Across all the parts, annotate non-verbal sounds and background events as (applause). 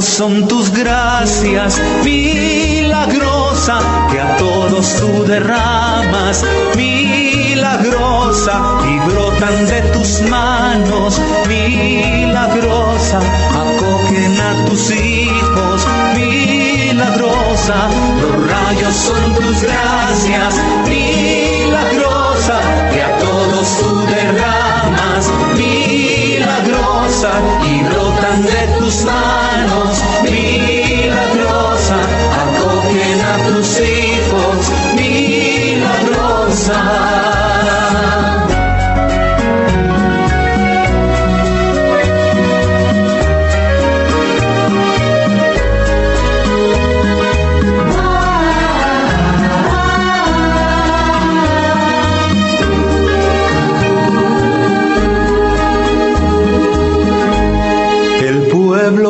Son tus gracias milagrosa que a todos tú derramas. Milagrosa y brotan de tus manos. Milagrosa acogen a tus hijos. Milagrosa los rayos son tus gracias. Milagrosa y brotan de tus manos. Milagrosa acogen a tus hijos. Milagrosa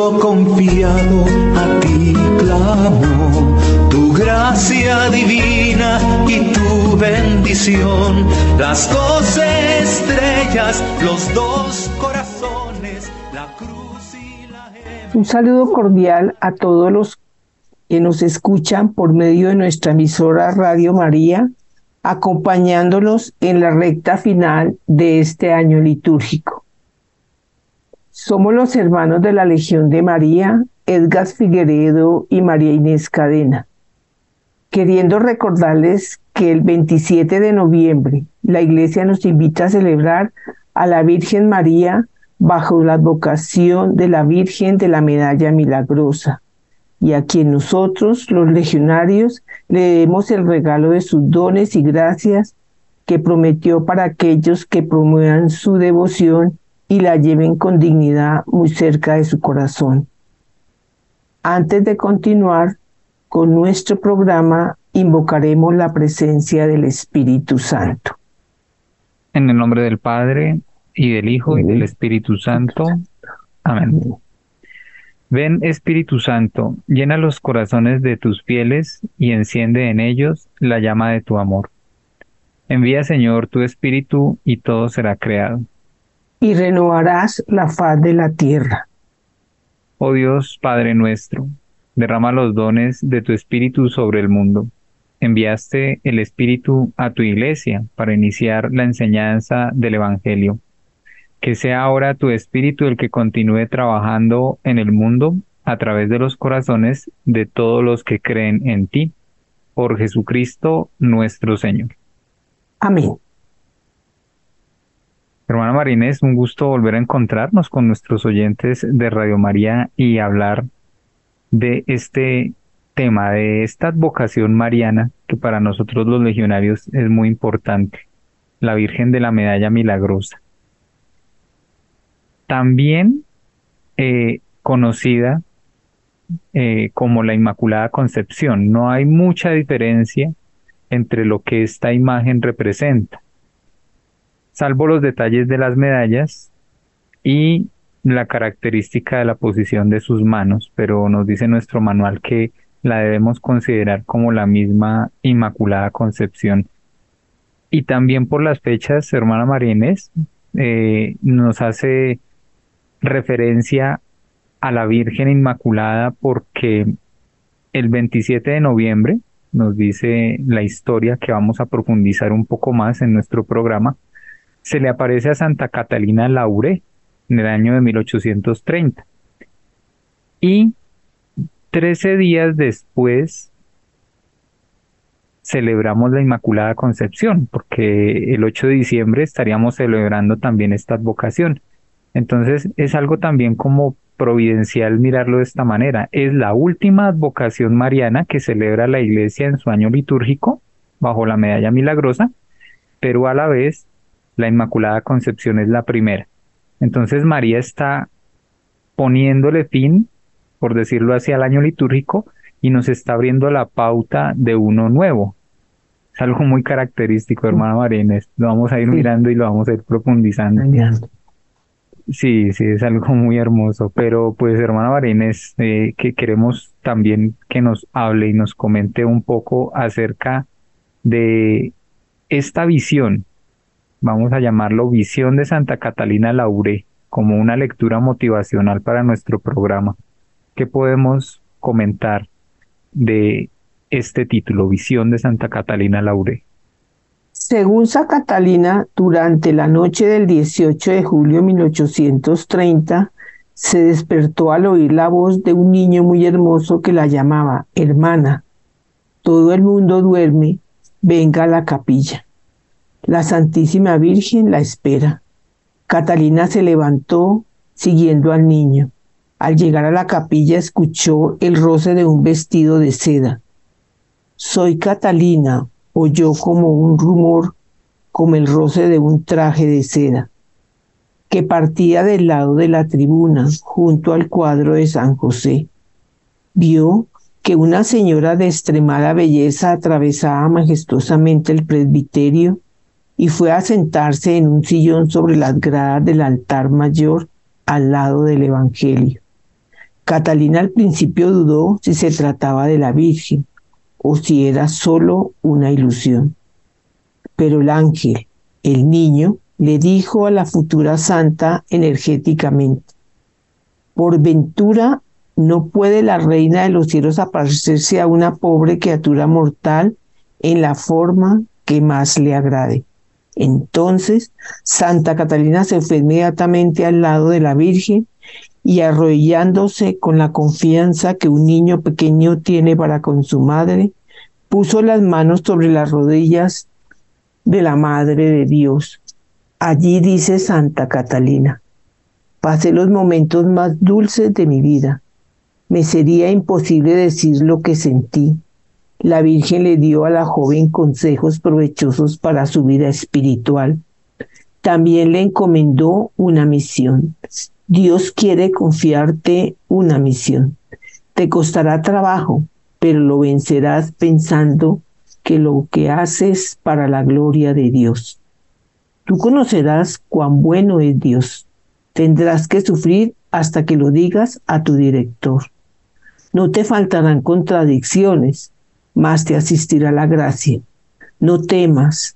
confiado a ti clamó, tu gracia divina y tu bendición, las doce estrellas, los dos corazones, la cruz y la Un saludo cordial a todos los que nos escuchan por medio de nuestra emisora Radio María, acompañándolos en la recta final de este año litúrgico. Somos los hermanos de la Legión de María, Edgar Figueredo y María Inés Cadena, queriendo recordarles que el 27 de noviembre la Iglesia nos invita a celebrar a la Virgen María bajo la advocación de la Virgen de la Medalla Milagrosa, y a quien nosotros, los legionarios, le demos el regalo de sus dones y gracias que prometió para aquellos que promuevan su devoción y la lleven con dignidad muy cerca de su corazón. Antes de continuar con nuestro programa, invocaremos la presencia del Espíritu Santo. En el nombre del Padre, y del Hijo, y del Espíritu Santo. Amén. Ven, Espíritu Santo, llena los corazones de tus fieles y enciende en ellos la llama de tu amor. Envía, Señor, tu Espíritu y todo será creado. Y renovarás la faz de la tierra. Oh Dios, Padre nuestro, derrama los dones de tu Espíritu sobre el mundo. Enviaste el Espíritu a tu iglesia para iniciar la enseñanza del Evangelio. Que sea ahora tu Espíritu el que continúe trabajando en el mundo a través de los corazones de todos los que creen en ti. Por Jesucristo nuestro Señor. Amén. Hermana Marina, es un gusto volver a encontrarnos con nuestros oyentes de Radio María y hablar de este tema, de esta advocación mariana que para nosotros los legionarios es muy importante, la Virgen de la Medalla Milagrosa. También eh, conocida eh, como la Inmaculada Concepción. No hay mucha diferencia entre lo que esta imagen representa salvo los detalles de las medallas y la característica de la posición de sus manos, pero nos dice nuestro manual que la debemos considerar como la misma Inmaculada Concepción. Y también por las fechas, hermana María Inés, eh, nos hace referencia a la Virgen Inmaculada porque el 27 de noviembre, nos dice la historia que vamos a profundizar un poco más en nuestro programa, se le aparece a Santa Catalina Laure en el año de 1830. Y trece días después celebramos la Inmaculada Concepción, porque el 8 de diciembre estaríamos celebrando también esta advocación. Entonces es algo también como providencial mirarlo de esta manera. Es la última advocación mariana que celebra la Iglesia en su año litúrgico, bajo la medalla milagrosa, pero a la vez la Inmaculada Concepción es la primera. Entonces María está poniéndole fin, por decirlo así, al año litúrgico y nos está abriendo la pauta de uno nuevo. Es algo muy característico, hermana María Inés. Lo vamos a ir mirando y lo vamos a ir profundizando. Sí, sí, es algo (laughs) muy hermoso. Pero pues, hermana María Inés, eh, que queremos también que nos hable y nos comente un poco acerca de esta visión, vamos a llamarlo visión de Santa Catalina Laure, como una lectura motivacional para nuestro programa. ¿Qué podemos comentar de este título, Visión de Santa Catalina Laure? Según Santa Catalina, durante la noche del 18 de julio de 1830, se despertó al oír la voz de un niño muy hermoso que la llamaba, hermana, todo el mundo duerme, venga a la capilla. La Santísima Virgen la espera. Catalina se levantó siguiendo al niño. Al llegar a la capilla escuchó el roce de un vestido de seda. Soy Catalina, oyó como un rumor, como el roce de un traje de seda, que partía del lado de la tribuna, junto al cuadro de San José. Vio que una señora de extremada belleza atravesaba majestuosamente el presbiterio y fue a sentarse en un sillón sobre las gradas del altar mayor al lado del Evangelio. Catalina al principio dudó si se trataba de la Virgen o si era solo una ilusión. Pero el ángel, el niño, le dijo a la futura santa energéticamente, por ventura no puede la reina de los cielos aparecerse a una pobre criatura mortal en la forma que más le agrade. Entonces, Santa Catalina se fue inmediatamente al lado de la Virgen y arrodillándose con la confianza que un niño pequeño tiene para con su madre, puso las manos sobre las rodillas de la Madre de Dios. Allí dice Santa Catalina, pasé los momentos más dulces de mi vida. Me sería imposible decir lo que sentí. La Virgen le dio a la joven consejos provechosos para su vida espiritual. También le encomendó una misión. Dios quiere confiarte una misión. Te costará trabajo, pero lo vencerás pensando que lo que haces para la gloria de Dios. Tú conocerás cuán bueno es Dios. Tendrás que sufrir hasta que lo digas a tu director. No te faltarán contradicciones, mas te asistirá la gracia. No temas.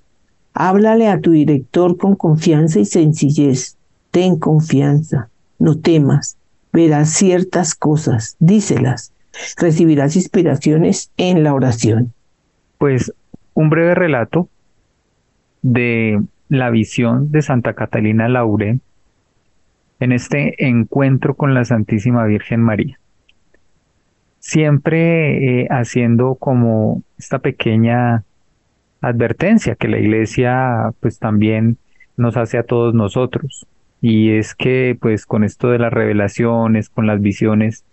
Háblale a tu director con confianza y sencillez. Ten confianza no temas, verás ciertas cosas, díselas, recibirás inspiraciones en la oración. Pues un breve relato de la visión de Santa Catalina Laure en este encuentro con la Santísima Virgen María. Siempre eh, haciendo como esta pequeña advertencia que la iglesia pues también nos hace a todos nosotros y es que pues con esto de las revelaciones, con las visiones,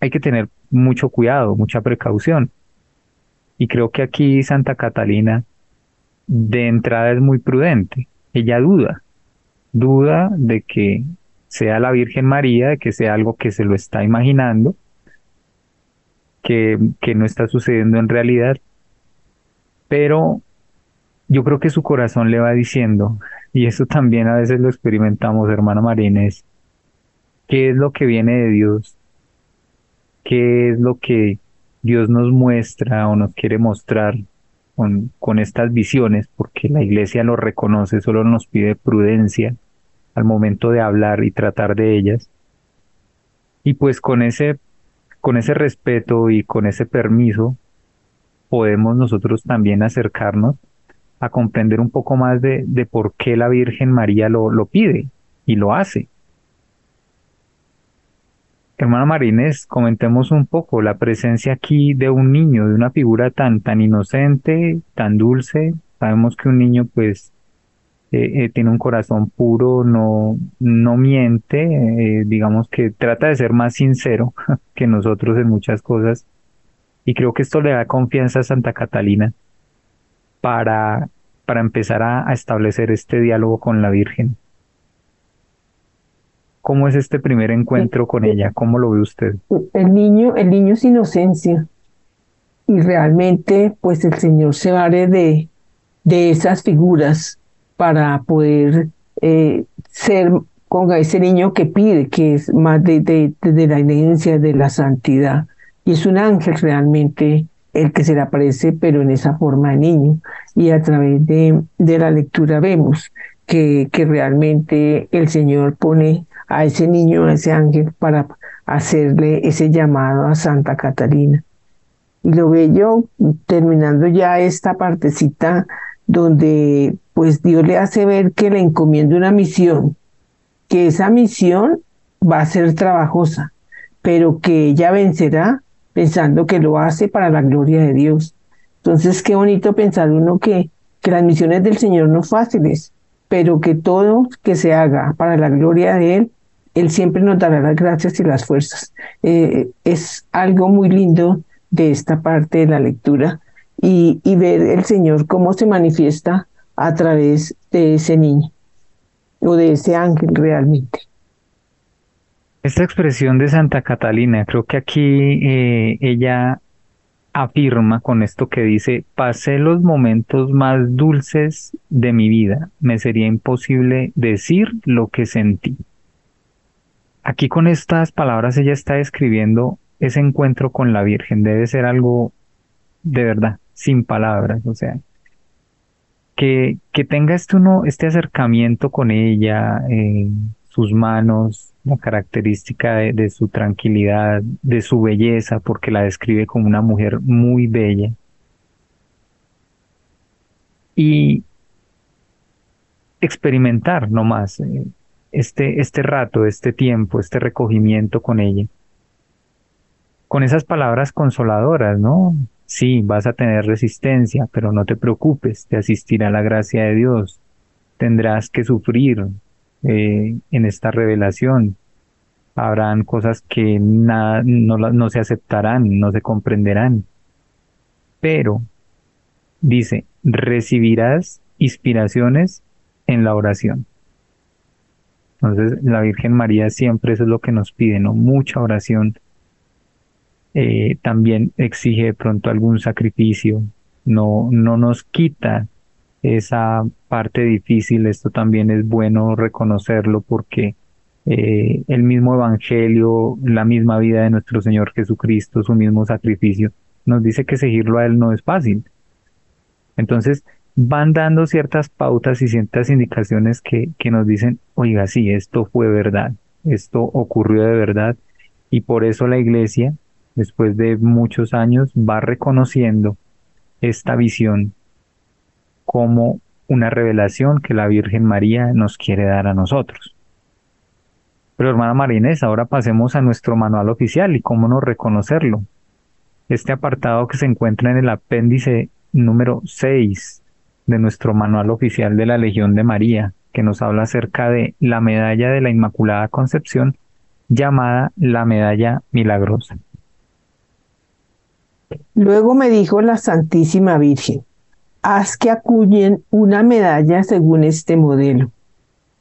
hay que tener mucho cuidado, mucha precaución. Y creo que aquí Santa Catalina de entrada es muy prudente. Ella duda, duda de que sea la Virgen María, de que sea algo que se lo está imaginando, que, no está sucediendo en realidad. Pero yo creo que su corazón le va diciendo, y eso también a veces lo experimentamos, hermano Marines, qué es lo que viene de Dios, qué es lo que Dios nos muestra o nos quiere mostrar con, con estas visiones, porque la iglesia lo reconoce, solo nos pide prudencia al momento de hablar y tratar de ellas. Y pues con ese, con ese respeto y con ese permiso, podemos nosotros también acercarnos a comprender un poco más de, por qué la Virgen María lo, pide y lo hace. Hermana Marines, comentemos un poco la presencia aquí de un niño, de una figura tan, tan inocente, tan dulce. Sabemos que un niño pues eh, eh, tiene un corazón puro, no, no miente, eh, digamos que trata de ser más sincero (laughs) que nosotros en muchas cosas. Y creo que esto le da confianza a Santa Catalina para, para empezar a, establecer este diálogo con la Virgen. ¿Cómo es este primer encuentro con ella? ¿Cómo lo ve usted? El niño, el niño es inocencia. y realmente pues el Señor se vale de, de esas figuras para poder eh, ser con ese niño que pide, que es más de, de, de, la herencia, de la santidad. Y es un ángel realmente el que se le aparece, pero en esa forma de niño. Y a través de, de la lectura vemos que, que realmente el Señor pone a ese niño, a ese ángel, para hacerle ese llamado a Santa Catalina. Y lo bello, terminando ya esta partecita donde pues Dios le hace ver que le encomienda una misión, que esa misión va a ser trabajosa, pero que ella vencerá pensando que lo hace para la gloria de Dios. Entonces, qué bonito pensar uno que, que las misiones del Señor no fáciles, pero que todo que se haga para la gloria de Él, Él siempre nos dará las gracias y las fuerzas. Eh, es algo muy lindo de esta parte de la lectura y, ver el Señor cómo se manifiesta a través de ese niño o de ese ángel realmente. Esta expresión de Santa Catalina, creo que aquí eh, ella afirma con esto que dice, pasé los momentos más dulces de mi vida, me sería imposible decir lo que sentí. Aquí con estas palabras ella está describiendo ese encuentro con la Virgen, debe ser algo de verdad, sin palabras, o sea, que, que tenga este, uno, este acercamiento con ella, eh, sus manos, la característica de, su tranquilidad, de su belleza, porque la describe como una mujer muy bella. Y experimentar nomás eh, este, este rato, este tiempo, este recogimiento con ella. Con esas palabras consoladoras, ¿no? Sí, vas a tener resistencia, pero no te preocupes, te asistirá la gracia de Dios. Tendrás que sufrir eh, en esta revelación. Habrán cosas que nada, no, no se aceptarán, no se comprenderán. Pero, dice, recibirás inspiraciones en la oración. Entonces, la Virgen María siempre eso es lo que nos pide, ¿no? Mucha oración, eh, también exige de pronto algún sacrificio, no, no nos quita esa parte difícil, esto también es bueno reconocerlo porque eh, el mismo Evangelio, la misma vida de nuestro Señor Jesucristo, su mismo sacrificio, nos dice que seguirlo a Él no es fácil. Entonces, van dando ciertas pautas y ciertas indicaciones que, que nos dicen, oiga, sí, esto fue verdad, esto ocurrió de verdad, y por eso la iglesia después de muchos años, va reconociendo esta visión como una revelación que la Virgen María nos quiere dar a nosotros. Pero hermana Marinés, ahora pasemos a nuestro manual oficial y cómo no reconocerlo. Este apartado que se encuentra en el apéndice número 6 de nuestro manual oficial de la Legión de María, que nos habla acerca de la medalla de la Inmaculada Concepción llamada la medalla milagrosa. Luego me dijo la Santísima Virgen, haz que acuñen una medalla según este modelo.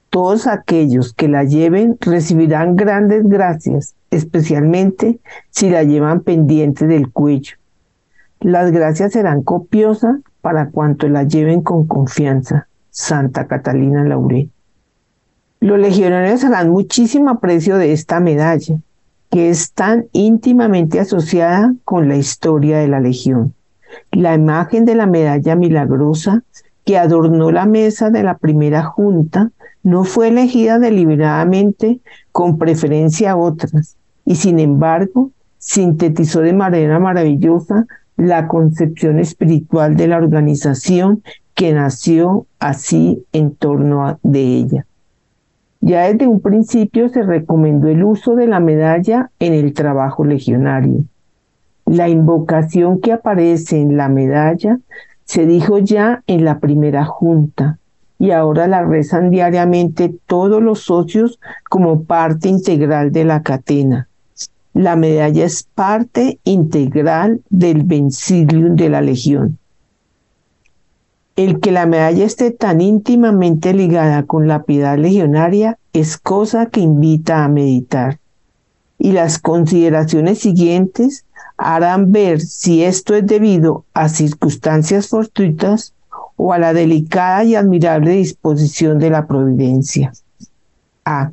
Todos aquellos que la lleven recibirán grandes gracias, especialmente si la llevan pendiente del cuello. Las gracias serán copiosas para cuanto la lleven con confianza. Santa Catalina Lauré. Los legionarios harán muchísimo aprecio de esta medalla, que es tan íntimamente asociada con la historia de la Legión. La imagen de la medalla milagrosa que adornó la mesa de la primera junta no fue elegida deliberadamente con preferencia a otras, y sin embargo sintetizó de manera maravillosa la concepción espiritual de la organización que nació así en torno de ella. Ya desde un principio se recomendó el uso de la medalla en el trabajo legionario. La invocación que aparece en la medalla se dijo ya en la primera junta y ahora la rezan diariamente todos los socios como parte integral de la catena. La medalla es parte integral del vencilium de la legión. El que la medalla esté tan íntimamente ligada con la piedad legionaria es cosa que invita a meditar. Y las consideraciones siguientes harán ver si esto es debido a circunstancias fortuitas o a la delicada y admirable disposición de la providencia. A.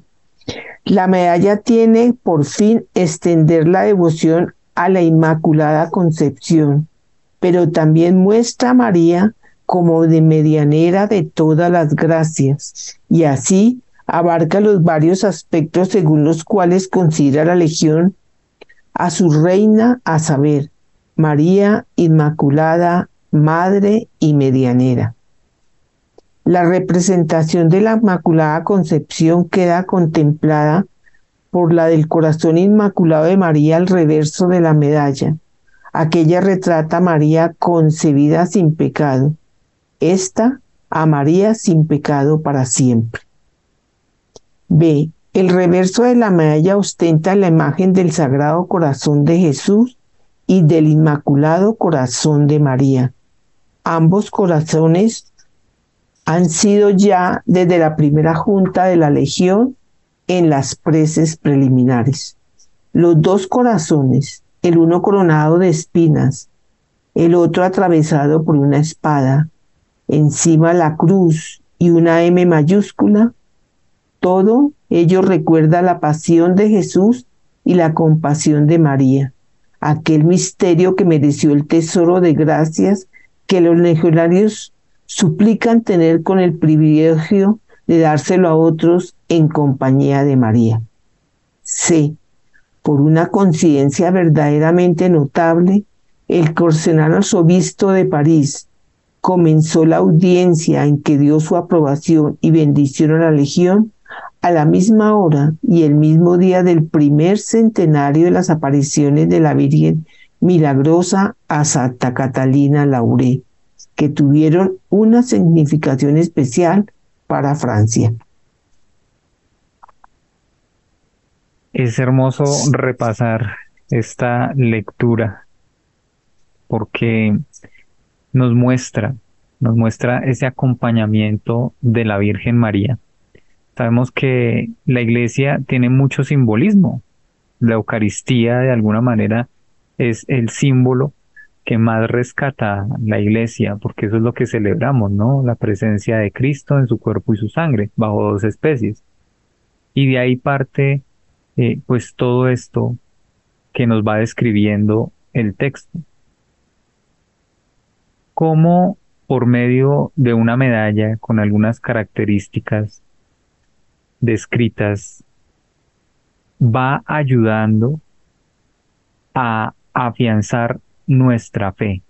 La medalla tiene por fin extender la devoción a la Inmaculada Concepción, pero también muestra a María como de medianera de todas las gracias, y así abarca los varios aspectos según los cuales considera la Legión a su reina, a saber, María Inmaculada, Madre y Medianera. La representación de la Inmaculada Concepción queda contemplada por la del corazón inmaculado de María al reverso de la medalla. Aquella retrata a María concebida sin pecado. Esta a María sin pecado para siempre. B. El reverso de la medalla ostenta la imagen del Sagrado Corazón de Jesús y del Inmaculado Corazón de María. Ambos corazones han sido ya desde la primera junta de la Legión en las preces preliminares. Los dos corazones, el uno coronado de espinas, el otro atravesado por una espada, encima la cruz y una M mayúscula, todo ello recuerda la pasión de Jesús y la compasión de María, aquel misterio que mereció el tesoro de gracias que los legionarios suplican tener con el privilegio de dárselo a otros en compañía de María. C. Por una coincidencia verdaderamente notable, el corsenal arzobispo de París comenzó la audiencia en que dio su aprobación y bendición a la Legión a la misma hora y el mismo día del primer centenario de las apariciones de la Virgen milagrosa a Santa Catalina Lauré, que tuvieron una significación especial para Francia. Es hermoso repasar esta lectura porque nos muestra, nos muestra ese acompañamiento de la Virgen María. Sabemos que la iglesia tiene mucho simbolismo. La Eucaristía de alguna manera es el símbolo que más rescata la iglesia, porque eso es lo que celebramos, ¿no? La presencia de Cristo en su cuerpo y su sangre, bajo dos especies. Y de ahí parte, eh, pues, todo esto que nos va describiendo el texto. Cómo por medio de una medalla con algunas características descritas va ayudando a afianzar nuestra fe,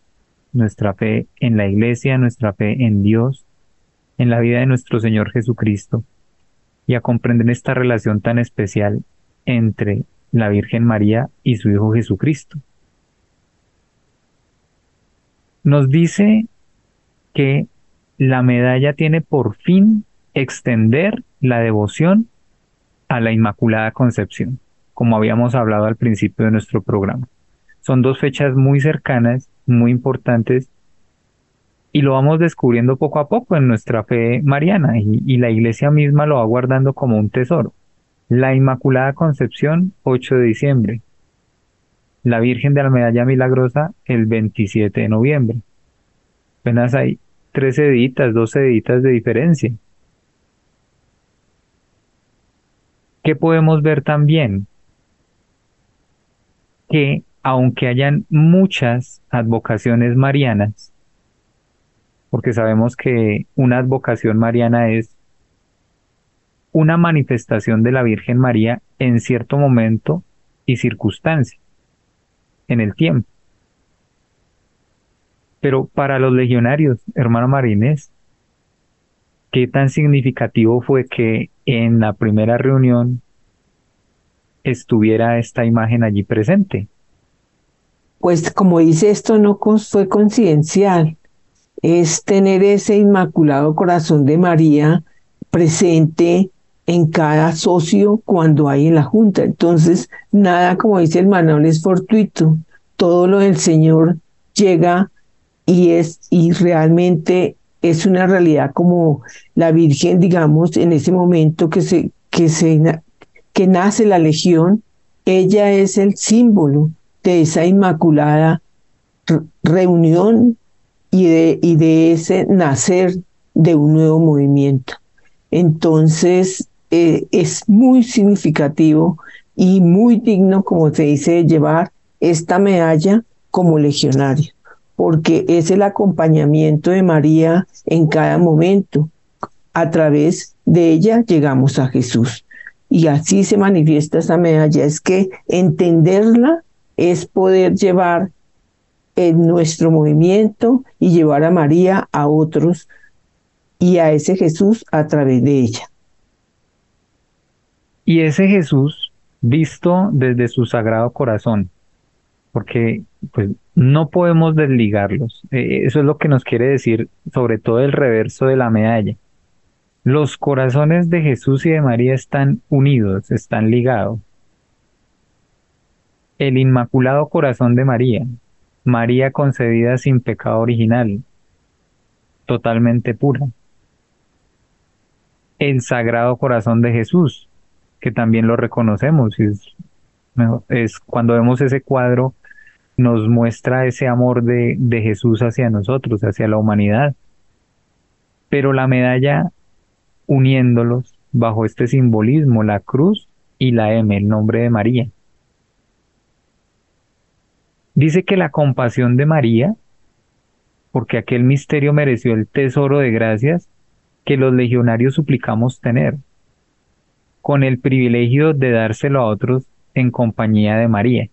nuestra fe en la iglesia, nuestra fe en Dios, en la vida de nuestro Señor Jesucristo y a comprender esta relación tan especial entre la Virgen María y su Hijo Jesucristo. Nos dice que la medalla tiene por fin extender la devoción a la Inmaculada Concepción, como habíamos hablado al principio de nuestro programa. Son dos fechas muy cercanas, muy importantes, y lo vamos descubriendo poco a poco en nuestra fe mariana, y, la iglesia misma lo va guardando como un tesoro. La Inmaculada Concepción, 8 de diciembre. La Virgen de la Medalla Milagrosa, el 27 de noviembre. Apenas hay 13 deditas, 12 deditas de diferencia. ¿Qué podemos ver también? Que aunque hayan muchas advocaciones marianas, porque sabemos que una advocación mariana es una manifestación de la Virgen María en cierto momento y circunstancia, en el tiempo. Pero para los legionarios, hermano Marines, ¿qué tan significativo fue que en la primera reunión estuviera esta imagen allí presente? pues como dice esto, no fue coincidencial, es tener ese inmaculado corazón de María presente en cada socio cuando hay en la junta. Entonces, nada, como dice el Manuel, es fortuito. Todo lo del Señor llega y es, y realmente es una realidad como la Virgen, digamos, en ese momento que se, que se, que nace la legión, ella es el símbolo de esa inmaculada reunión y de, y de ese nacer de un nuevo movimiento. Entonces, eh, es muy significativo y muy digno, como se dice, llevar esta medalla como legionario, porque es el acompañamiento de María en cada momento. A través de ella llegamos a Jesús. Y así se manifiesta esa medalla. Es que entenderla es poder llevar en nuestro movimiento y llevar a María a otros y a ese Jesús a través de ella. Y ese Jesús visto desde su sagrado corazón, porque pues no podemos desligarlos. Eh, eso es lo que nos quiere decir sobre todo el reverso de la medalla. Los corazones de Jesús y de María están unidos, están ligados. El Inmaculado Corazón de María, María concebida sin pecado original, totalmente pura. El Sagrado Corazón de Jesús, que también lo reconocemos, es, cuando vemos ese cuadro nos muestra ese amor de Jesús hacia nosotros, hacia la humanidad. Pero la medalla uniéndolos bajo este simbolismo, la cruz y la M, el nombre de María. Dice que la compasión de María, porque aquel misterio mereció el tesoro de gracias que los legionarios suplicamos tener, con el privilegio de dárselo a otros en compañía de María.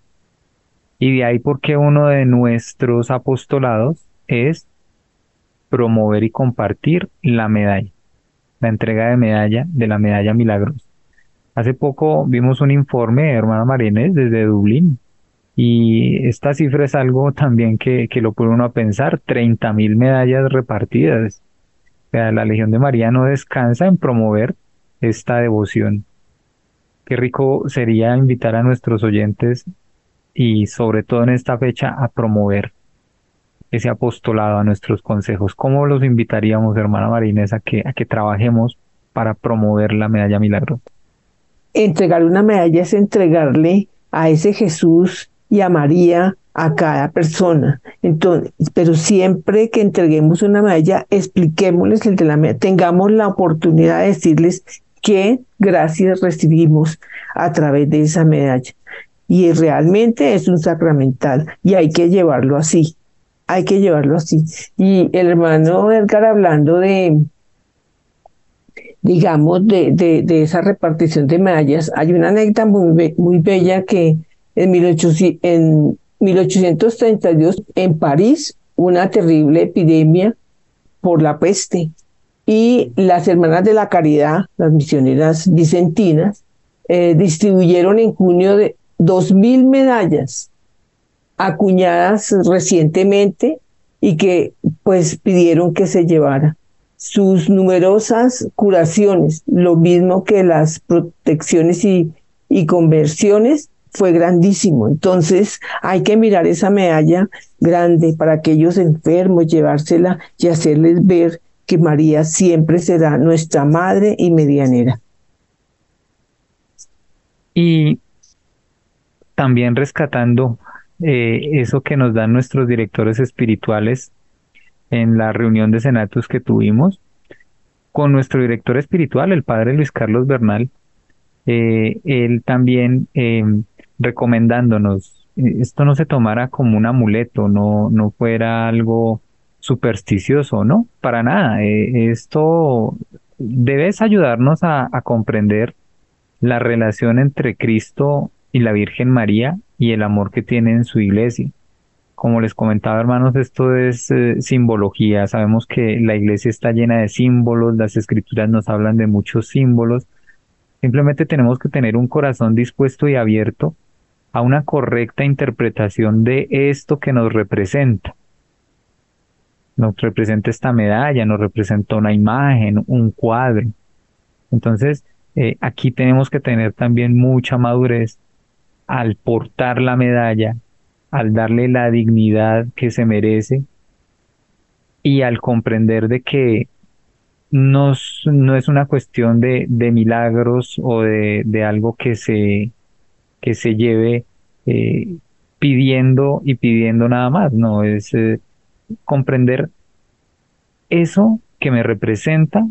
Y de ahí porque uno de nuestros apostolados es promover y compartir la medalla, la entrega de medalla, de la medalla milagrosa. Hace poco vimos un informe, hermana Marínez, desde Dublín, y esta cifra es algo también que, que lo pone uno a pensar, 30 mil medallas repartidas. La Legión de María no descansa en promover esta devoción. Qué rico sería invitar a nuestros oyentes y sobre todo en esta fecha a promover ese apostolado a nuestros consejos. ¿Cómo los invitaríamos, hermana Marínez, a que, a que trabajemos para promover la medalla milagrosa? Entregar una medalla es entregarle a ese Jesús y a María a cada persona. Entonces, pero siempre que entreguemos una medalla, expliquémosles el de la medalla, tengamos la oportunidad de decirles qué gracias recibimos a través de esa medalla y realmente es un sacramental y hay que llevarlo así, hay que llevarlo así. Y el hermano Edgar hablando de, digamos, de, de, esa repartición de medallas, hay una anécdota muy, muy bella que en, 1800, en 1832 en París una terrible epidemia por la peste y las hermanas de la caridad, las misioneras vicentinas, eh, distribuyeron en junio de, dos mil medallas acuñadas recientemente y que pues pidieron que se llevara. Sus numerosas curaciones, lo mismo que las protecciones y, y conversiones, fue grandísimo. Entonces hay que mirar esa medalla grande para aquellos enfermos, llevársela y hacerles ver que María siempre será nuestra madre y medianera. Y también rescatando eh, eso que nos dan nuestros directores espirituales en la reunión de senatus que tuvimos con nuestro director espiritual, el padre Luis Carlos Bernal, eh, él también em, recomendándonos, eh, esto no se tomara como un amuleto, no, no fuera algo supersticioso, ¿no? Para nada, esto debes ayudarnos a, a comprender la relación entre Cristo y la Virgen María y el amor que tiene en su iglesia. Como les comentaba, hermanos, esto es eh, simbología. Sabemos que la iglesia está llena de símbolos, las escrituras nos hablan de muchos símbolos. Simplemente tenemos que tener un corazón dispuesto y abierto a una correcta interpretación de esto que nos representa. Nos representa esta medalla, nos representa una imagen, un cuadro. Entonces, eh, aquí tenemos que tener también mucha madurez al portar la medalla, al darle la dignidad que se merece y al comprender de que no, no es una cuestión de, milagros o de, de, algo que se, que se lleve eh, pidiendo y pidiendo nada más, no, es eh, comprender eso que me representa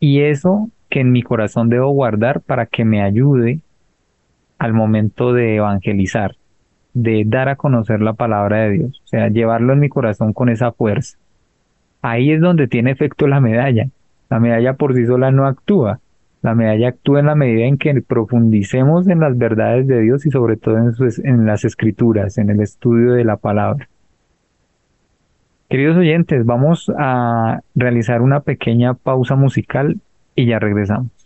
y eso que en mi corazón debo guardar para que me ayude al momento de evangelizar, de dar a conocer la palabra de Dios, o sea, llevarlo en mi corazón con esa fuerza. Ahí es donde tiene efecto la medalla. La medalla por sí sola no actúa. La medalla actúa en la medida en que profundicemos en las verdades de Dios y sobre todo en, en las escrituras, en el estudio de la palabra. Queridos oyentes, vamos a realizar una pequeña pausa musical y ya regresamos.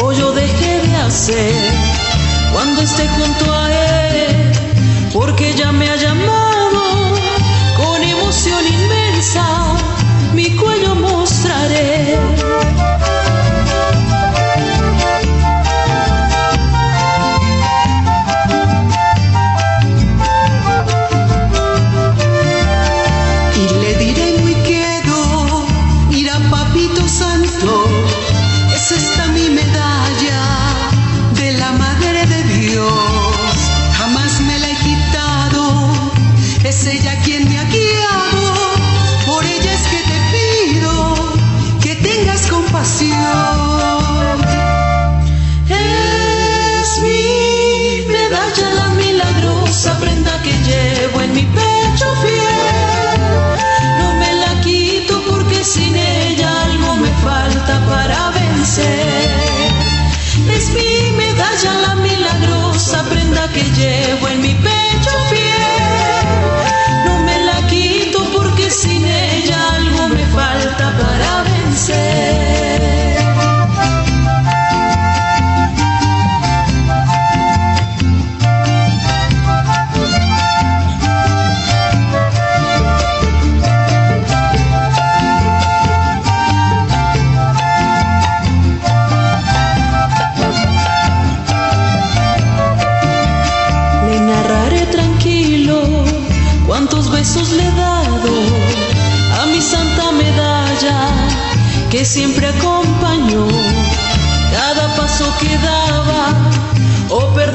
O yo dejé de hacer cuando esté junto a él, porque ya me ha llamado con emoción inmensa, mi cuello mostraré. llevo oh,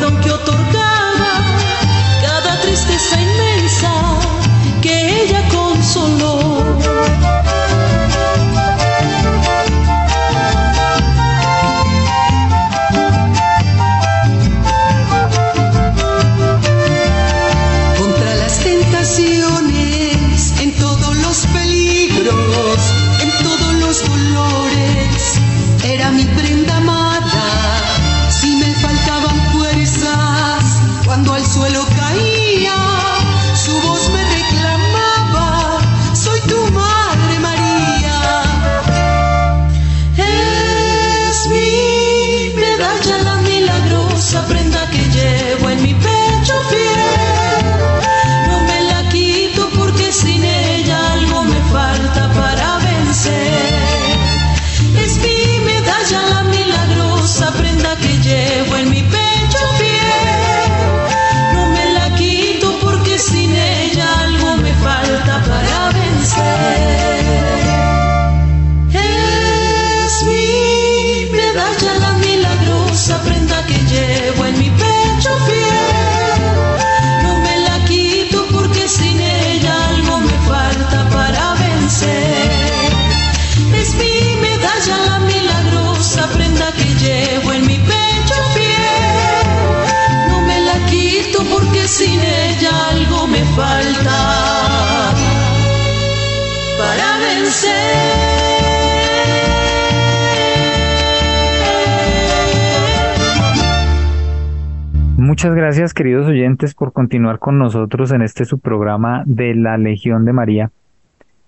continuar con nosotros en este su programa de la Legión de María.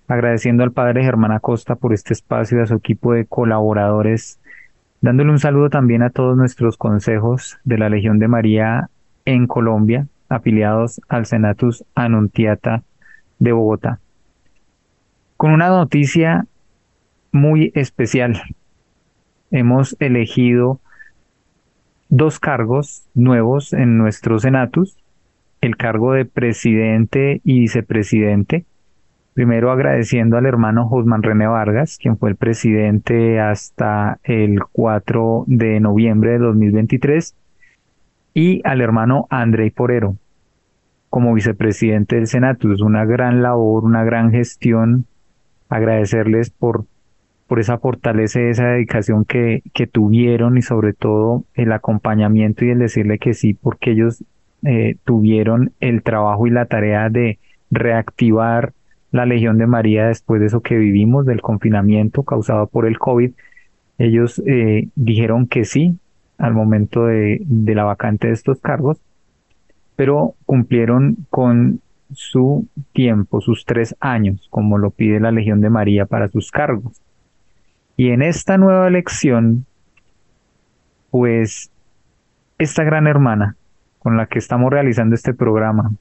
Agradeciendo al Padre Germán Acosta por este espacio y a su equipo de colaboradores, dándole un saludo también a todos nuestros consejos de la Legión de María en Colombia, afiliados al Senatus Anuntiata de Bogotá. Con una noticia muy especial. Hemos elegido dos cargos nuevos en nuestro Senatus, el cargo de presidente y vicepresidente. Primero agradeciendo al hermano Josman René Vargas, quien fue el presidente hasta el 4 de noviembre de 2023, y al hermano Andrei Porero como vicepresidente del Senatus. Una gran labor, una gran gestión. Agradecerles por por esa fortaleza y esa dedicación que, que tuvieron y sobre todo el acompañamiento y el decirle que sí, porque ellos eh, tuvieron el trabajo y la tarea de reactivar la Legión de María después de eso que vivimos, del confinamiento causado por el COVID. Ellos eh, dijeron que sí al momento de, de la vacante de estos cargos, pero cumplieron con su tiempo, sus tres años, como lo pide la Legión de María para sus cargos. Y en esta nueva elección, pues esta gran hermana con la que estamos realizando este programa,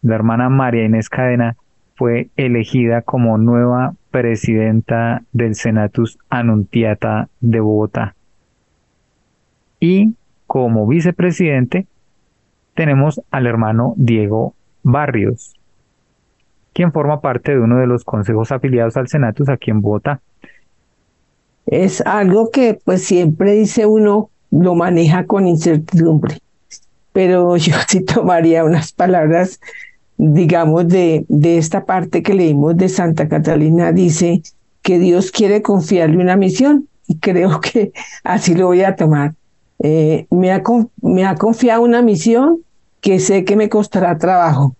la hermana María Inés Cadena, fue elegida como nueva presidenta del Senatus Anuntiata de Bogotá. Y como vicepresidente tenemos al hermano Diego Barrios, quien forma parte de uno de los consejos afiliados al Senatus aquí en Bogotá. Es algo que pues siempre dice uno lo maneja con incertidumbre, pero (laughs) yo sí tomaría unas palabras, digamos, de, de esta parte que leímos de Santa Catalina, dice que Dios quiere confiarle una misión y creo (laughs) que así lo voy a tomar. Eh, me, ha, me ha confiado una misión que sé que me costará trabajo,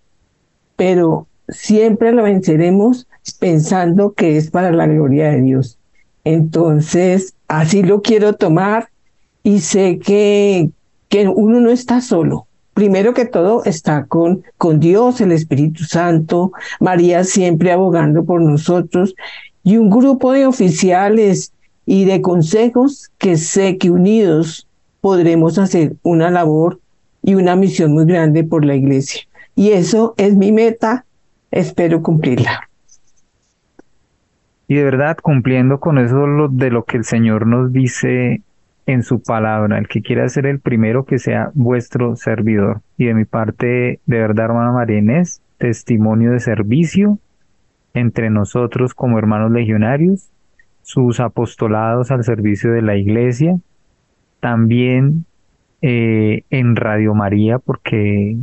pero siempre lo venceremos pensando que es para la gloria de Dios. Entonces, así lo quiero tomar y sé que, que uno no está solo. Primero que todo está con, con Dios, el Espíritu Santo, María siempre abogando por nosotros y un grupo de oficiales y de consejos que sé que unidos podremos hacer una labor y una misión muy grande por la iglesia. Y eso es mi meta, espero cumplirla y de verdad cumpliendo con eso de lo que el Señor nos dice en su palabra, el que quiera ser el primero que sea vuestro servidor. Y de mi parte, de verdad, hermana María Inés, testimonio de servicio entre nosotros como hermanos legionarios, sus apostolados al servicio de la iglesia, también eh, en Radio María, porque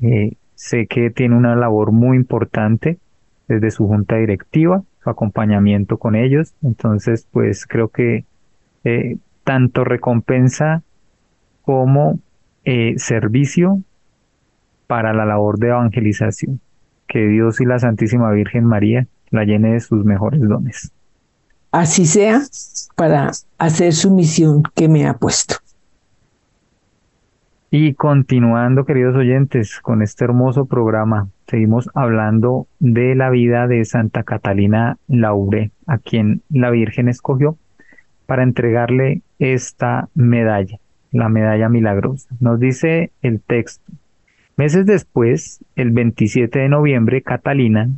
eh, sé que tiene una labor muy importante desde su junta directiva su acompañamiento con ellos. Entonces, pues creo que eh, tanto recompensa como eh, servicio para la labor de evangelización. Que Dios y la Santísima Virgen María la llene de sus mejores dones. Así sea para hacer su misión que me ha puesto. Y continuando, queridos oyentes, con este hermoso programa, seguimos hablando de la vida de Santa Catalina Laure, a quien la Virgen escogió para entregarle esta medalla, la medalla milagrosa. Nos dice el texto. Meses después, el 27 de noviembre, Catalina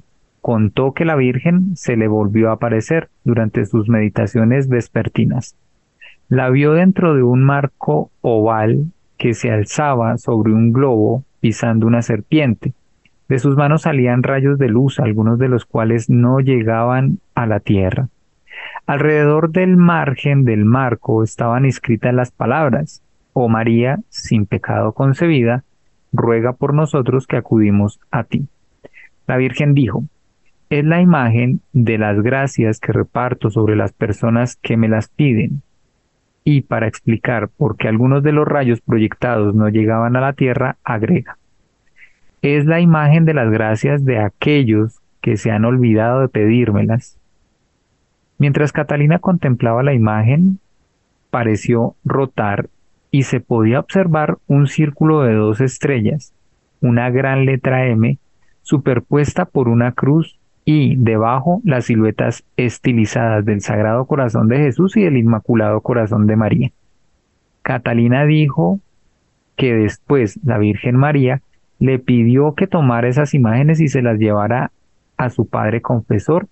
contó que la Virgen se le volvió a aparecer durante sus meditaciones vespertinas. La vio dentro de un marco oval que se alzaba sobre un globo pisando una serpiente. De sus manos salían rayos de luz, algunos de los cuales no llegaban a la tierra. Alrededor del margen del marco estaban escritas las palabras, Oh María, sin pecado concebida, ruega por nosotros que acudimos a ti. La Virgen dijo, es la imagen de las gracias que reparto sobre las personas que me las piden y para explicar por qué algunos de los rayos proyectados no llegaban a la Tierra, agrega, es la imagen de las gracias de aquellos que se han olvidado de pedírmelas. Mientras Catalina contemplaba la imagen, pareció rotar y se podía observar un círculo de dos estrellas, una gran letra M, superpuesta por una cruz y debajo las siluetas estilizadas del Sagrado Corazón de Jesús y del Inmaculado Corazón de María. Catalina dijo que después la Virgen María le pidió que tomara esas imágenes y se las llevara a su padre confesor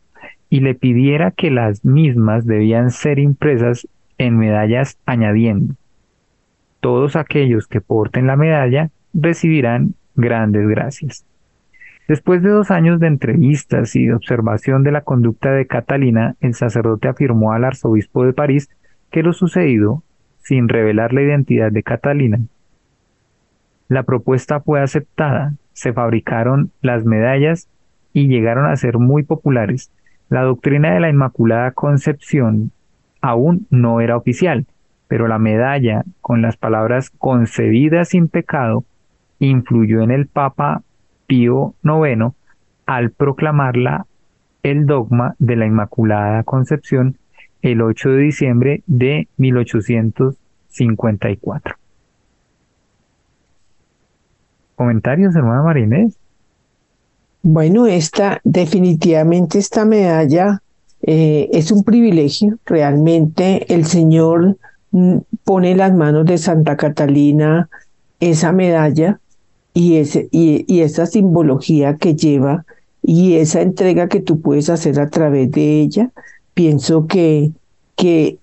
y le pidiera que las mismas debían ser impresas en medallas añadiendo, todos aquellos que porten la medalla recibirán grandes gracias. Después de dos años de entrevistas y de observación de la conducta de Catalina, el sacerdote afirmó al arzobispo de París que lo sucedido, sin revelar la identidad de Catalina, la propuesta fue aceptada, se fabricaron las medallas y llegaron a ser muy populares. La doctrina de la Inmaculada Concepción aún no era oficial, pero la medalla con las palabras concebida sin pecado influyó en el Papa Pío IX al proclamarla el dogma de la Inmaculada Concepción el 8 de diciembre de 1854. ¿Comentarios, hermana Marinés? Bueno, esta, definitivamente esta medalla eh, es un privilegio. Realmente el Señor mm, pone en las manos de Santa Catalina esa medalla y, ese, y, esa simbología que lleva y esa entrega que tú puedes hacer a través de ella. Pienso que, que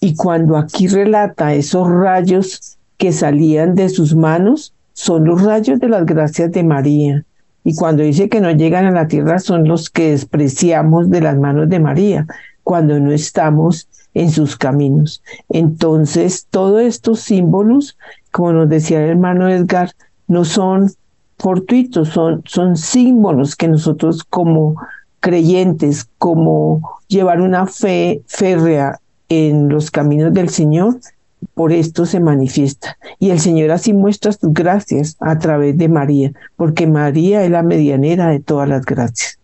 y cuando aquí relata esos rayos que salían de sus manos, son los rayos de las gracias de María. Y cuando dice que no llegan a la tierra son los que despreciamos de las manos de María, cuando no estamos en sus caminos. Entonces, todos estos símbolos, como nos decía el hermano Edgar, no son fortuitos, son, son símbolos que nosotros como creyentes, como llevar una fe férrea en los caminos del Señor, por esto se manifiesta. Y el Señor así muestra sus gracias a través de María, porque María es la medianera de todas las gracias.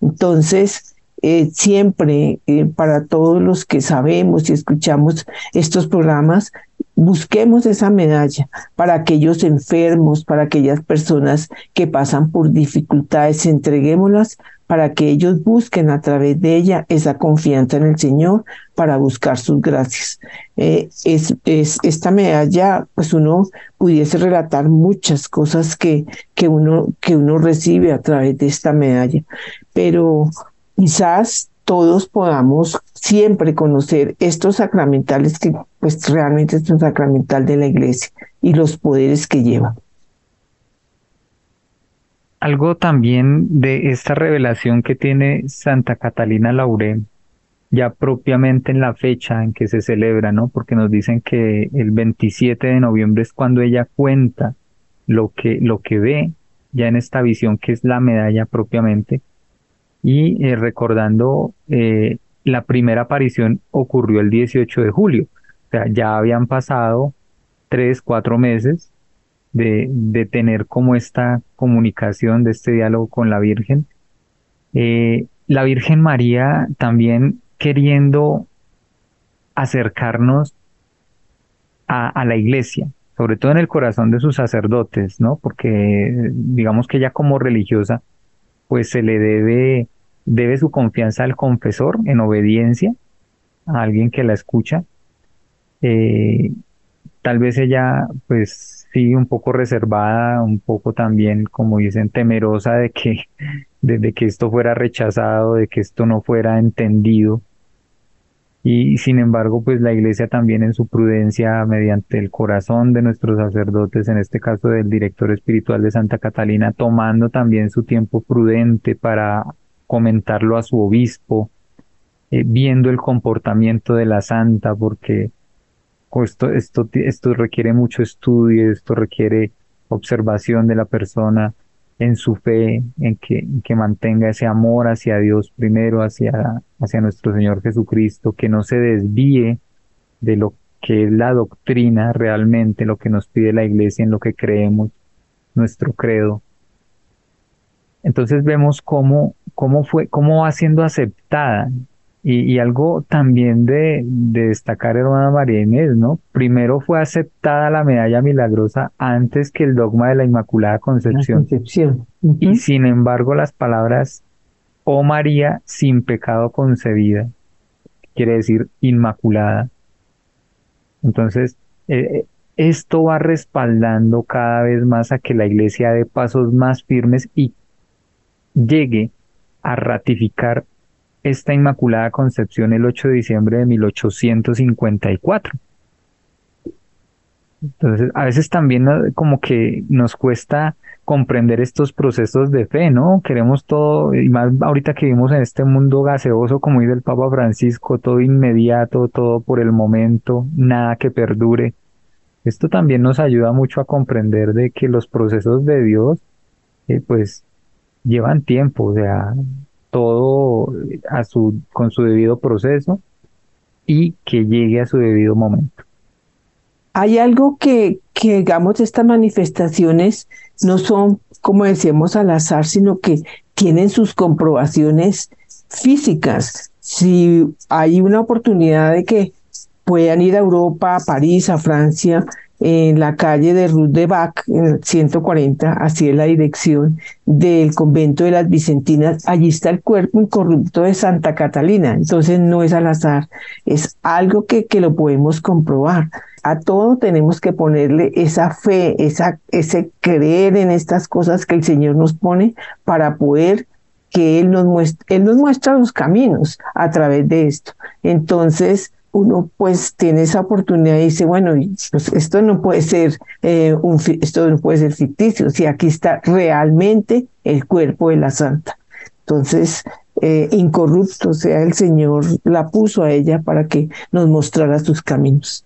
Entonces, eh, siempre eh, para todos los que sabemos y escuchamos estos programas, busquemos esa medalla para aquellos enfermos, para aquellas personas que pasan por dificultades, entreguémoslas para que ellos busquen a través de ella esa confianza en el Señor para buscar sus gracias. Eh, es, es, esta medalla, pues uno pudiese relatar muchas cosas que, que, uno, que uno recibe a través de esta medalla, pero quizás todos podamos siempre conocer estos sacramentales que pues realmente es un sacramental de la iglesia y los poderes que lleva algo también de esta revelación que tiene Santa Catalina Laurel, ya propiamente en la fecha en que se celebra, ¿no? Porque nos dicen que el 27 de noviembre es cuando ella cuenta lo que, lo que ve ya en esta visión que es la medalla propiamente. Y eh, recordando, eh, la primera aparición ocurrió el 18 de julio. O sea, ya habían pasado tres, cuatro meses de, tener como esta comunicación, de este diálogo con la Virgen. Eh, la Virgen María también queriendo acercarnos a, a, la iglesia, sobre todo en el corazón de sus sacerdotes, ¿no? Porque digamos que ella como religiosa, pues se le debe, debe su confianza al confesor en obediencia, a alguien que la escucha. Eh, tal vez ella, pues sí, un poco reservada, un poco también, como dicen, temerosa de que, (laughs) de, que esto fuera rechazado, de que esto no fuera entendido. Y sin embargo, pues la iglesia también en su prudencia, mediante el corazón de nuestros sacerdotes, en este caso del director espiritual de Santa Catalina, tomando también su tiempo prudente para comentarlo a su obispo, eh, viendo el comportamiento de la santa, porque esto, esto, esto requiere mucho estudio, esto requiere observación de la persona en su fe, en que, que mantenga ese amor hacia Dios primero, hacia, hacia nuestro Señor Jesucristo, que no se desvíe de lo que es la doctrina realmente, lo que nos pide la iglesia, en lo que creemos, nuestro credo. Entonces vemos cómo, cómo fue, cómo va siendo aceptada y, algo también de, destacar, hermana María Inés, ¿no? Primero fue aceptada la medalla milagrosa antes que el dogma de la Inmaculada Concepción. Y sin embargo, las palabras, oh María, sin pecado concebida, quiere decir inmaculada. Entonces, eh, eh, esto va respaldando cada vez más a que la iglesia dé pasos más firmes y llegue a ratificar esta Inmaculada Concepción el 8 de diciembre de 1854. Entonces, a veces también como que nos cuesta comprender estos procesos de fe, ¿no? Queremos todo, y más ahorita que vivimos en este mundo gaseoso, como dice el Papa Francisco, todo inmediato, todo por el momento, nada que perdure. Esto también nos ayuda mucho a comprender de que los procesos de Dios, eh, pues, llevan tiempo, o sea, todo a su, con su debido proceso y que llegue a su debido momento. Hay algo que, que digamos, estas manifestaciones no son, como decíamos, al azar, sino que tienen sus comprobaciones físicas. Si hay una oportunidad de que puedan ir a Europa, a París, a Francia, en la calle de Ruth de Bac, en el 140, así es la dirección del convento de las Vicentinas. Allí está el cuerpo incorrupto de Santa Catalina. Entonces no es al azar, es algo que, que lo podemos comprobar. A todo tenemos que ponerle esa fe, esa, ese creer en estas cosas que el Señor nos pone para poder que Él nos muestre, Él nos muestra los caminos a través de esto. Entonces, uno pues tiene esa oportunidad y dice, bueno, pues esto no puede ser eh, un esto no puede ser ficticio, si aquí está realmente el cuerpo de la santa. Entonces, eh, incorrupto, sea el Señor la puso a ella para que nos mostrara sus caminos.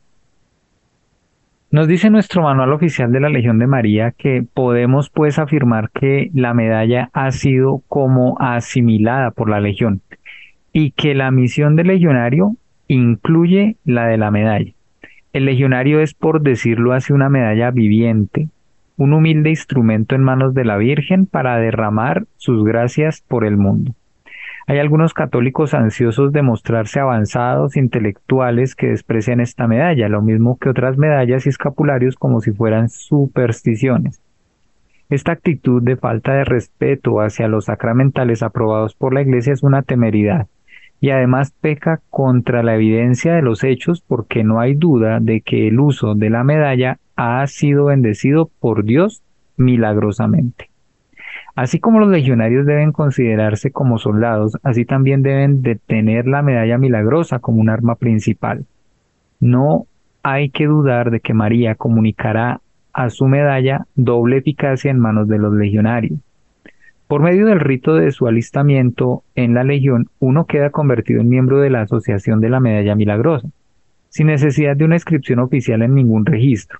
Nos dice nuestro manual oficial de la Legión de María que podemos pues afirmar que la medalla ha sido como asimilada por la Legión y que la misión del legionario incluye la de la medalla. El legionario es, por decirlo así, una medalla viviente, un humilde instrumento en manos de la Virgen para derramar sus gracias por el mundo. Hay algunos católicos ansiosos de mostrarse avanzados, intelectuales, que desprecian esta medalla, lo mismo que otras medallas y escapularios como si fueran supersticiones. Esta actitud de falta de respeto hacia los sacramentales aprobados por la Iglesia es una temeridad y además peca contra la evidencia de los hechos porque no hay duda de que el uso de la medalla ha sido bendecido por Dios milagrosamente. Así como los legionarios deben considerarse como soldados, así también deben de tener la medalla milagrosa como un arma principal. No hay que dudar de que María comunicará a su medalla doble eficacia en manos de los legionarios. Por medio del rito de su alistamiento en la Legión, uno queda convertido en miembro de la Asociación de la Medalla Milagrosa, sin necesidad de una inscripción oficial en ningún registro.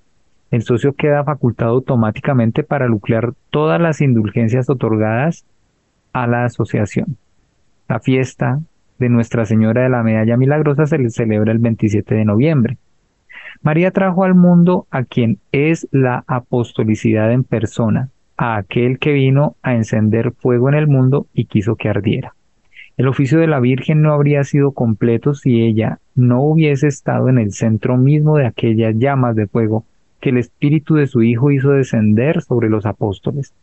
El socio queda facultado automáticamente para lucrar todas las indulgencias otorgadas a la asociación. La fiesta de Nuestra Señora de la Medalla Milagrosa se celebra el 27 de noviembre. María trajo al mundo a quien es la apostolicidad en persona, a aquel que vino a encender fuego en el mundo y quiso que ardiera. El oficio de la Virgen no habría sido completo si ella no hubiese estado en el centro mismo de aquellas llamas de fuego que el Espíritu de su Hijo hizo descender sobre los apóstoles,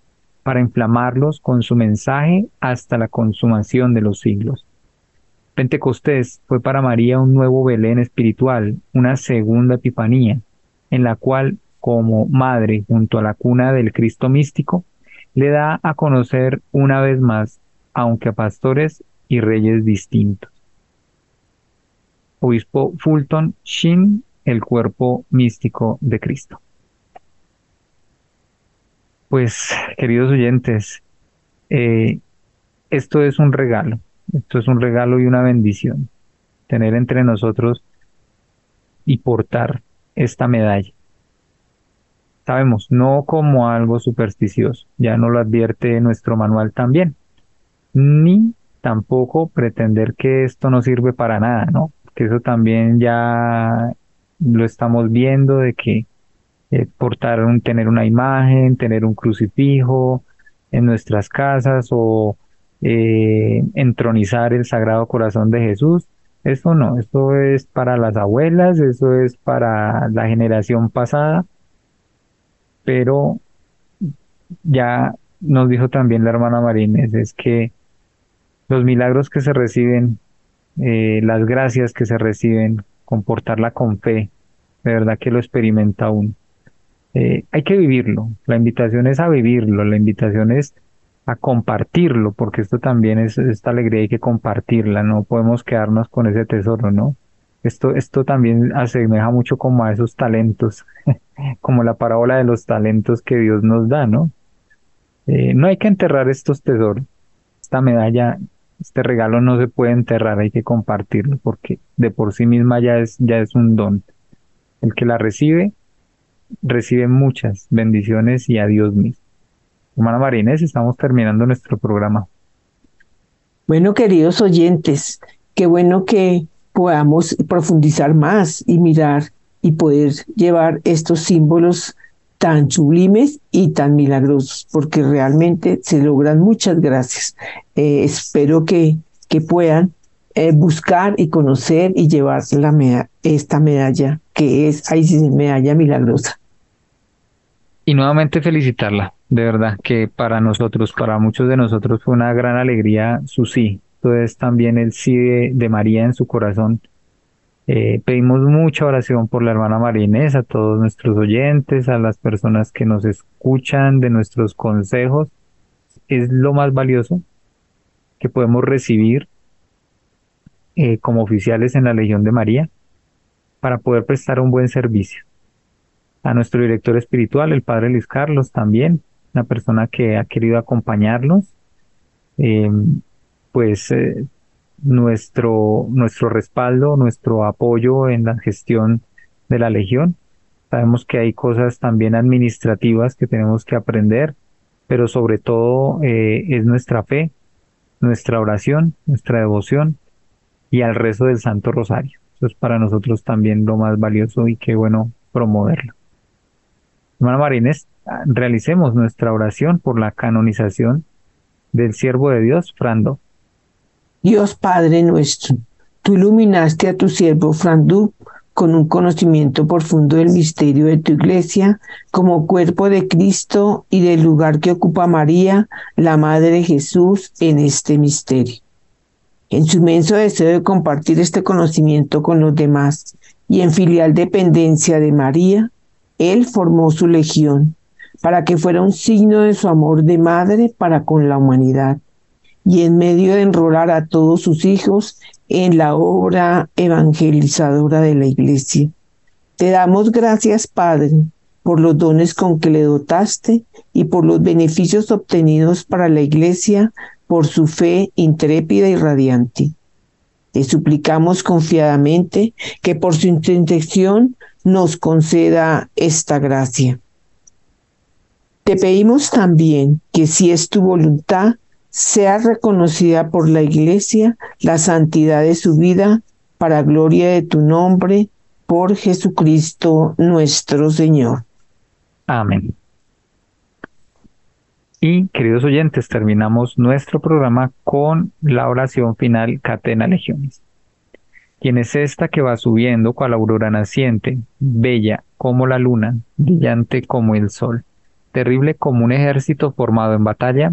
para inflamarlos con su mensaje hasta la consumación de los siglos. Pentecostés fue para María un nuevo Belén espiritual, una segunda epifanía, en la cual como madre junto a la cuna del Cristo místico, le da a conocer una vez más, aunque a pastores y reyes distintos. Obispo Fulton Shin, el cuerpo místico de Cristo. Pues, queridos oyentes, eh, esto es un regalo, esto es un regalo y una bendición, tener entre nosotros y portar esta medalla sabemos, no como algo supersticioso, ya no lo advierte nuestro manual también, ni tampoco pretender que esto no sirve para nada, ¿no? Que eso también ya lo estamos viendo de que eh, portar un, tener una imagen, tener un crucifijo en nuestras casas o eh, entronizar el Sagrado Corazón de Jesús, eso no, eso es para las abuelas, eso es para la generación pasada, pero ya nos dijo también la hermana Marínez, es que los milagros que se reciben, eh, las gracias que se reciben, comportarla con fe, de verdad que lo experimenta uno. Eh, hay que vivirlo, la invitación es a vivirlo, la invitación es a compartirlo, porque esto también es, esta alegría hay que compartirla, no podemos quedarnos con ese tesoro, ¿no? Esto, esto también asemeja mucho como a esos talentos, (laughs) como la parábola de los talentos que Dios nos da, ¿no? Eh, no hay que enterrar estos tesoros. Esta medalla, este regalo no se puede enterrar, hay que compartirlo porque de por sí misma ya es, ya es un don. El que la recibe, recibe muchas bendiciones y a Dios mismo. Hermana Marínez, estamos terminando nuestro programa. Bueno, queridos oyentes, qué bueno que podamos profundizar más y mirar y poder llevar estos símbolos tan sublimes y tan milagrosos, porque realmente se logran muchas gracias. Eh, espero que, que puedan eh, buscar y conocer y llevar la esta medalla, que es, ahí sí, medalla milagrosa. Y nuevamente felicitarla, de verdad, que para nosotros, para muchos de nosotros fue una gran alegría su sí. Entonces también el sí de María en su corazón eh, pedimos mucha oración por la hermana María a todos nuestros oyentes, a las personas que nos escuchan de nuestros consejos. Es lo más valioso que podemos recibir eh, como oficiales en la Legión de María para poder prestar un buen servicio. A nuestro director espiritual, el Padre Luis Carlos, también, una persona que ha querido acompañarnos, eh, pues nuestro, nuestro respaldo, nuestro apoyo en la gestión de la Legión. Sabemos que hay cosas también administrativas que tenemos que aprender, pero sobre todo eh, es nuestra fe, nuestra oración, nuestra devoción y al rezo del Santo Rosario. Eso es para nosotros también lo más valioso y qué bueno promoverlo. Hermana Marines, realicemos nuestra oración por la canonización del siervo de Dios, Frando. Dios Padre nuestro, tú iluminaste a tu siervo Frandú con un conocimiento profundo del misterio de tu iglesia como cuerpo de Cristo y del lugar que ocupa María, la Madre de Jesús, en este misterio. En su inmenso deseo de compartir este conocimiento con los demás y en filial dependencia de María, él formó su legión para que fuera un signo de su amor de madre para con la humanidad y en medio de enrolar a todos sus hijos en la obra evangelizadora de la iglesia. Te damos gracias, Padre, por los dones con que le dotaste y por los beneficios obtenidos para la iglesia por su fe intrépida y radiante. Te suplicamos confiadamente que por su intercesión nos conceda esta gracia. Te pedimos también que si es tu voluntad, sea reconocida por la Iglesia la santidad de su vida para gloria de tu nombre, por Jesucristo nuestro Señor. Amén. Y queridos oyentes, terminamos nuestro programa con la oración final Catena Legiones. Quien es esta que va subiendo cual aurora naciente, bella como la luna, brillante como el sol, terrible como un ejército formado en batalla,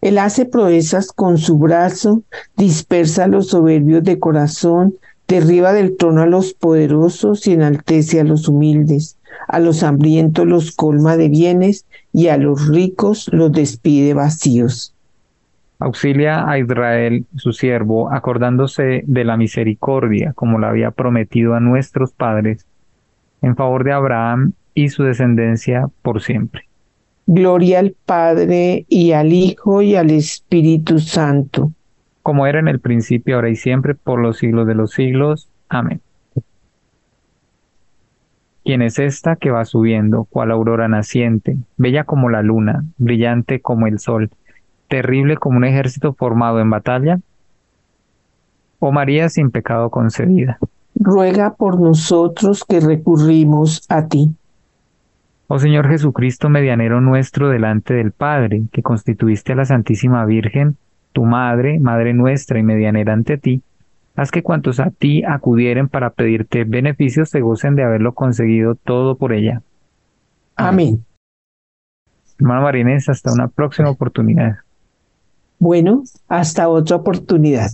Él hace proezas con su brazo, dispersa a los soberbios de corazón, derriba del trono a los poderosos y enaltece a los humildes. A los hambrientos los colma de bienes y a los ricos los despide vacíos. Auxilia a Israel, su siervo, acordándose de la misericordia, como la había prometido a nuestros padres, en favor de Abraham y su descendencia por siempre. Gloria al Padre y al Hijo y al Espíritu Santo. Como era en el principio, ahora y siempre, por los siglos de los siglos. Amén. ¿Quién es esta que va subiendo, cual aurora naciente, bella como la luna, brillante como el sol, terrible como un ejército formado en batalla? Oh María sin pecado concebida. Ruega por nosotros que recurrimos a ti. Oh Señor Jesucristo, medianero nuestro delante del Padre, que constituiste a la Santísima Virgen, tu Madre, Madre nuestra y medianera ante ti, haz que cuantos a ti acudieren para pedirte beneficios se gocen de haberlo conseguido todo por ella. Amén. Hermano Marínez, hasta una próxima oportunidad. Bueno, hasta otra oportunidad.